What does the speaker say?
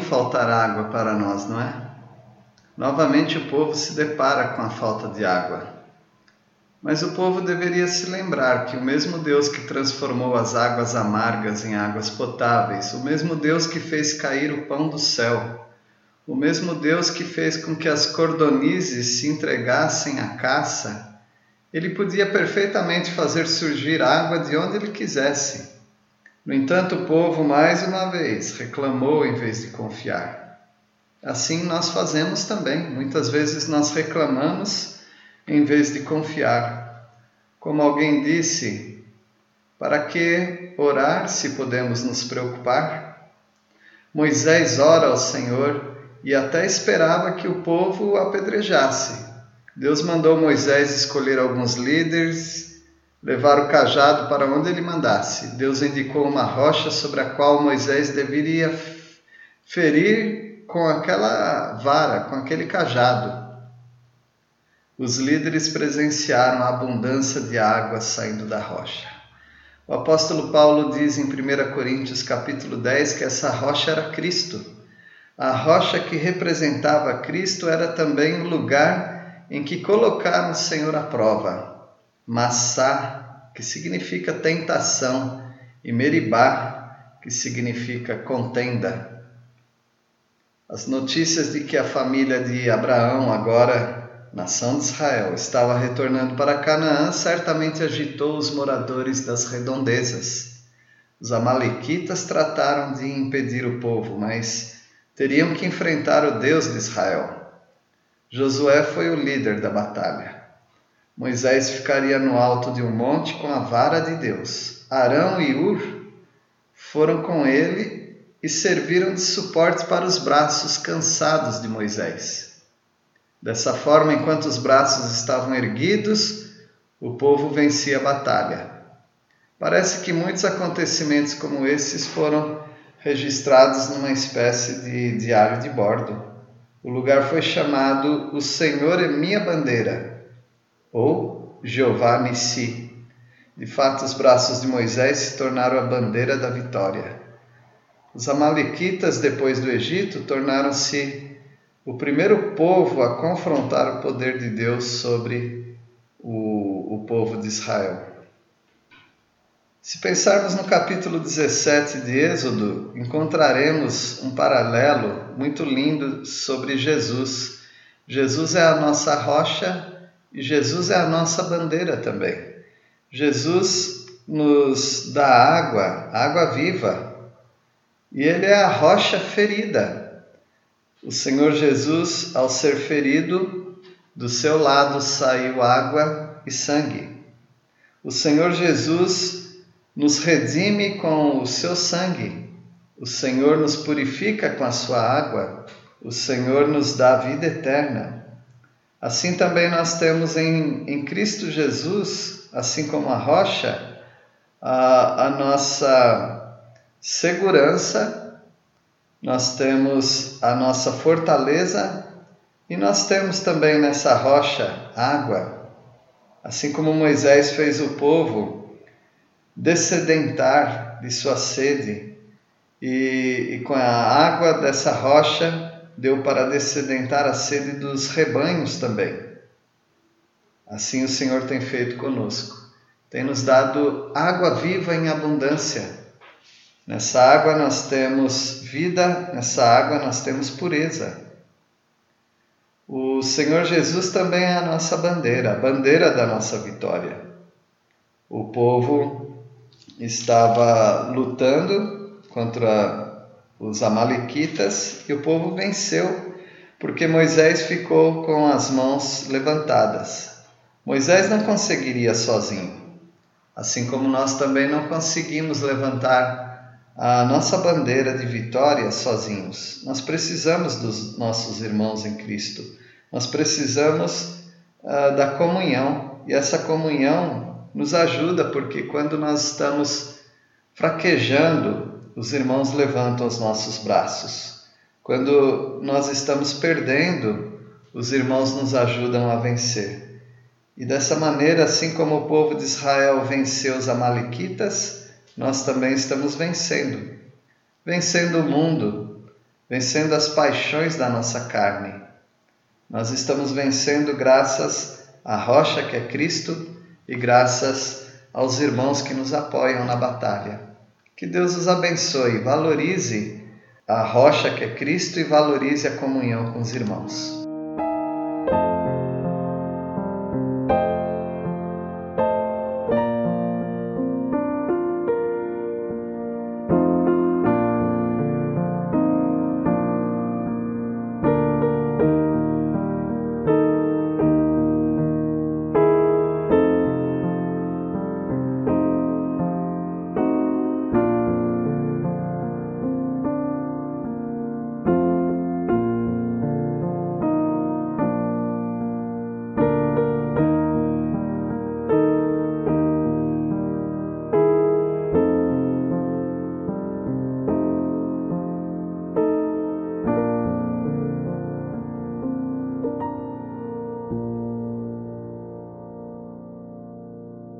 faltar água para nós, não é? Novamente o povo se depara com a falta de água. Mas o povo deveria se lembrar que o mesmo Deus que transformou as águas amargas em águas potáveis, o mesmo Deus que fez cair o pão do céu, o mesmo Deus que fez com que as cordonizes se entregassem à caça, ele podia perfeitamente fazer surgir água de onde ele quisesse. No entanto, o povo mais uma vez reclamou em vez de confiar. Assim nós fazemos também. Muitas vezes nós reclamamos em vez de confiar. Como alguém disse, para que orar se podemos nos preocupar? Moisés ora ao Senhor e até esperava que o povo o apedrejasse. Deus mandou Moisés escolher alguns líderes, levar o cajado para onde ele mandasse. Deus indicou uma rocha sobre a qual Moisés deveria ferir com aquela vara, com aquele cajado os líderes presenciaram a abundância de água saindo da rocha. O apóstolo Paulo diz em 1 Coríntios capítulo 10 que essa rocha era Cristo. A rocha que representava Cristo era também o lugar em que colocaram o Senhor à prova. Massá, que significa tentação, e Meribá, que significa contenda. As notícias de que a família de Abraão agora nação de Israel, estava retornando para Canaã, certamente agitou os moradores das redondezas. Os Amalequitas trataram de impedir o povo, mas teriam que enfrentar o Deus de Israel. Josué foi o líder da batalha. Moisés ficaria no alto de um monte com a vara de Deus. Arão e Ur foram com ele e serviram de suporte para os braços cansados de Moisés. Dessa forma, enquanto os braços estavam erguidos, o povo vencia a batalha. Parece que muitos acontecimentos como esses foram registrados numa espécie de diário de bordo. O lugar foi chamado O Senhor é Minha Bandeira, ou Jeová Nissi. De fato, os braços de Moisés se tornaram a bandeira da vitória. Os Amalequitas, depois do Egito, tornaram-se o primeiro povo a confrontar o poder de Deus sobre o, o povo de Israel. Se pensarmos no capítulo 17 de Êxodo, encontraremos um paralelo muito lindo sobre Jesus. Jesus é a nossa rocha e Jesus é a nossa bandeira também. Jesus nos dá água, água viva, e ele é a rocha ferida, o Senhor Jesus, ao ser ferido, do seu lado saiu água e sangue. O Senhor Jesus nos redime com o seu sangue. O Senhor nos purifica com a sua água. O Senhor nos dá vida eterna. Assim também nós temos em, em Cristo Jesus, assim como a rocha, a, a nossa segurança nós temos a nossa fortaleza e nós temos também nessa rocha água. Assim como Moisés fez o povo descedentar de sua sede, e, e com a água dessa rocha deu para descedentar a sede dos rebanhos também. Assim o Senhor tem feito conosco. Tem nos dado água viva em abundância Nessa água nós temos vida, nessa água nós temos pureza. O Senhor Jesus também é a nossa bandeira, a bandeira da nossa vitória. O povo estava lutando contra os Amalequitas e o povo venceu porque Moisés ficou com as mãos levantadas. Moisés não conseguiria sozinho, assim como nós também não conseguimos levantar a nossa bandeira de vitória sozinhos. Nós precisamos dos nossos irmãos em Cristo. Nós precisamos uh, da comunhão e essa comunhão nos ajuda porque quando nós estamos fraquejando, os irmãos levantam os nossos braços. Quando nós estamos perdendo, os irmãos nos ajudam a vencer. E dessa maneira, assim como o povo de Israel venceu os Amalequitas, nós também estamos vencendo. Vencendo o mundo, vencendo as paixões da nossa carne. Nós estamos vencendo graças à rocha que é Cristo e graças aos irmãos que nos apoiam na batalha. Que Deus os abençoe, valorize a rocha que é Cristo e valorize a comunhão com os irmãos.